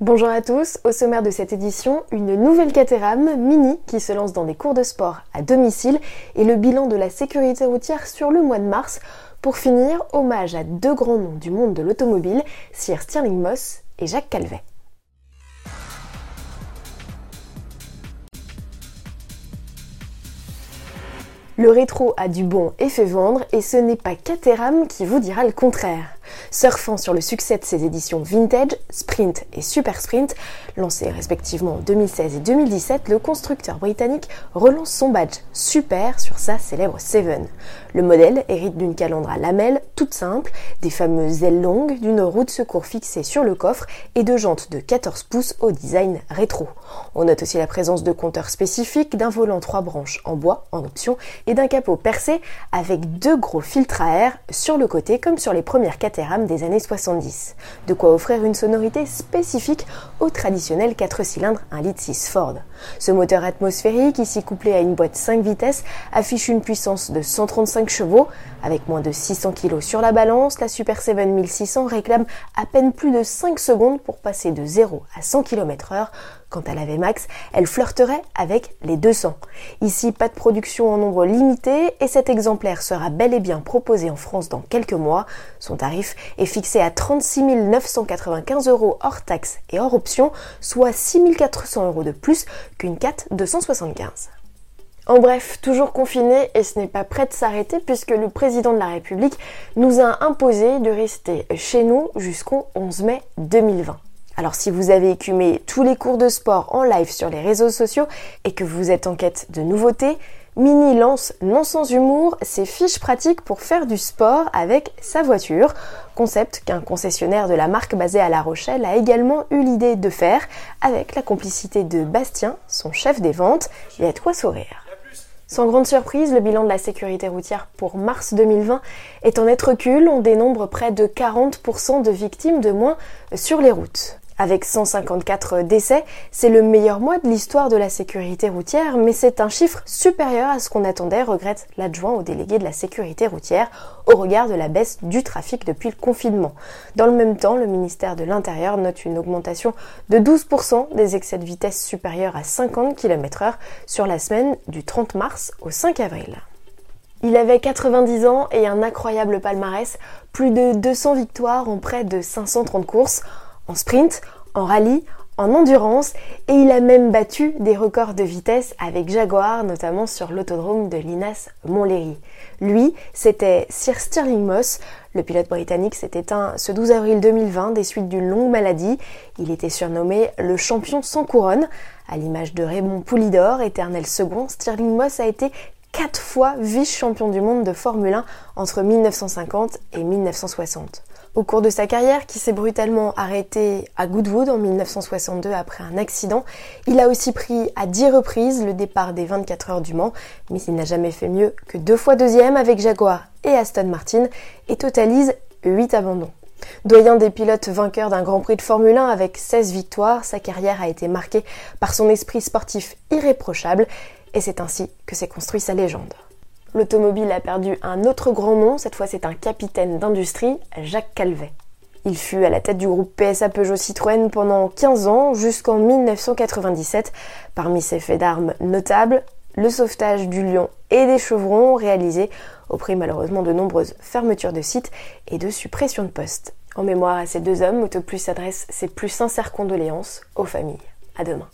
Bonjour à tous, au sommaire de cette édition, une nouvelle Caterham Mini qui se lance dans des cours de sport à domicile et le bilan de la sécurité routière sur le mois de mars. Pour finir, hommage à deux grands noms du monde de l'automobile, Sir Stirling Moss et Jacques Calvet. Le rétro a du bon et fait vendre et ce n'est pas Caterham qui vous dira le contraire. Surfant sur le succès de ses éditions Vintage, Sprint et Super Sprint, lancées respectivement en 2016 et 2017, le constructeur britannique relance son badge Super sur sa célèbre Seven. Le modèle hérite d'une calandre à lamelles toute simple, des fameuses ailes longues, d'une roue de secours fixée sur le coffre et de jantes de 14 pouces au design rétro. On note aussi la présence de compteurs spécifiques, d'un volant 3 branches en bois en option et d'un capot percé avec deux gros filtres à air sur le côté comme sur les premières Des années 70. De quoi offrir une sonorité spécifique au traditionnel 4 cylindres 1 litre 6 Ford. Ce moteur atmosphérique, ici couplé à une boîte 5 vitesses, affiche une puissance de 135 chevaux. Avec moins de 600 kg sur la balance, la Super 7 1600 réclame à peine plus de 5 secondes pour passer de 0 à 100 km h Quant à la VMAX, elle flirterait avec les 200. Ici, pas de production en nombre limité et cet exemplaire sera bel et bien proposé en France dans quelques mois. Son tarif est fixé à 36 995 euros hors taxes et hors option, soit 6 400 euros de plus qu'une 4 275. En bref, toujours confiné et ce n'est pas prêt de s'arrêter puisque le président de la République nous a imposé de rester chez nous jusqu'au 11 mai 2020. Alors si vous avez écumé tous les cours de sport en live sur les réseaux sociaux et que vous êtes en quête de nouveautés, Mini lance non sans humour ses fiches pratiques pour faire du sport avec sa voiture, concept qu'un concessionnaire de la marque basé à La Rochelle a également eu l'idée de faire avec la complicité de Bastien, son chef des ventes, et à quoi sourire. Sans grande surprise, le bilan de la sécurité routière pour mars 2020 est en net recul. On dénombre près de 40% de victimes de moins sur les routes. Avec 154 décès, c'est le meilleur mois de l'histoire de la sécurité routière, mais c'est un chiffre supérieur à ce qu'on attendait, regrette l'adjoint au délégué de la sécurité routière, au regard de la baisse du trafic depuis le confinement. Dans le même temps, le ministère de l'Intérieur note une augmentation de 12% des excès de vitesse supérieurs à 50 km h sur la semaine du 30 mars au 5 avril. Il avait 90 ans et un incroyable palmarès, plus de 200 victoires en près de 530 courses en sprint, en rallye, en endurance et il a même battu des records de vitesse avec Jaguar, notamment sur l'autodrome de Linas Montlhéry. Lui, c'était Sir Stirling Moss. Le pilote britannique s'est éteint ce 12 avril 2020 des suites d'une longue maladie. Il était surnommé le champion sans couronne. À l'image de Raymond Poulidor, éternel second, Stirling Moss a été quatre fois vice-champion du monde de Formule 1 entre 1950 et 1960. Au cours de sa carrière, qui s'est brutalement arrêtée à Goodwood en 1962 après un accident, il a aussi pris à 10 reprises le départ des 24 heures du Mans, mais il n'a jamais fait mieux que deux fois deuxième avec Jaguar et Aston Martin et totalise 8 abandons. Doyen des pilotes vainqueurs d'un Grand Prix de Formule 1 avec 16 victoires, sa carrière a été marquée par son esprit sportif irréprochable et c'est ainsi que s'est construit sa légende. L'automobile a perdu un autre grand nom, cette fois c'est un capitaine d'industrie, Jacques Calvet. Il fut à la tête du groupe PSA Peugeot Citroën pendant 15 ans jusqu'en 1997. Parmi ses faits d'armes notables, le sauvetage du lion et des chevrons réalisés au prix malheureusement de nombreuses fermetures de sites et de suppressions de postes. En mémoire à ces deux hommes, Autoplus adresse ses plus sincères condoléances aux familles. À demain.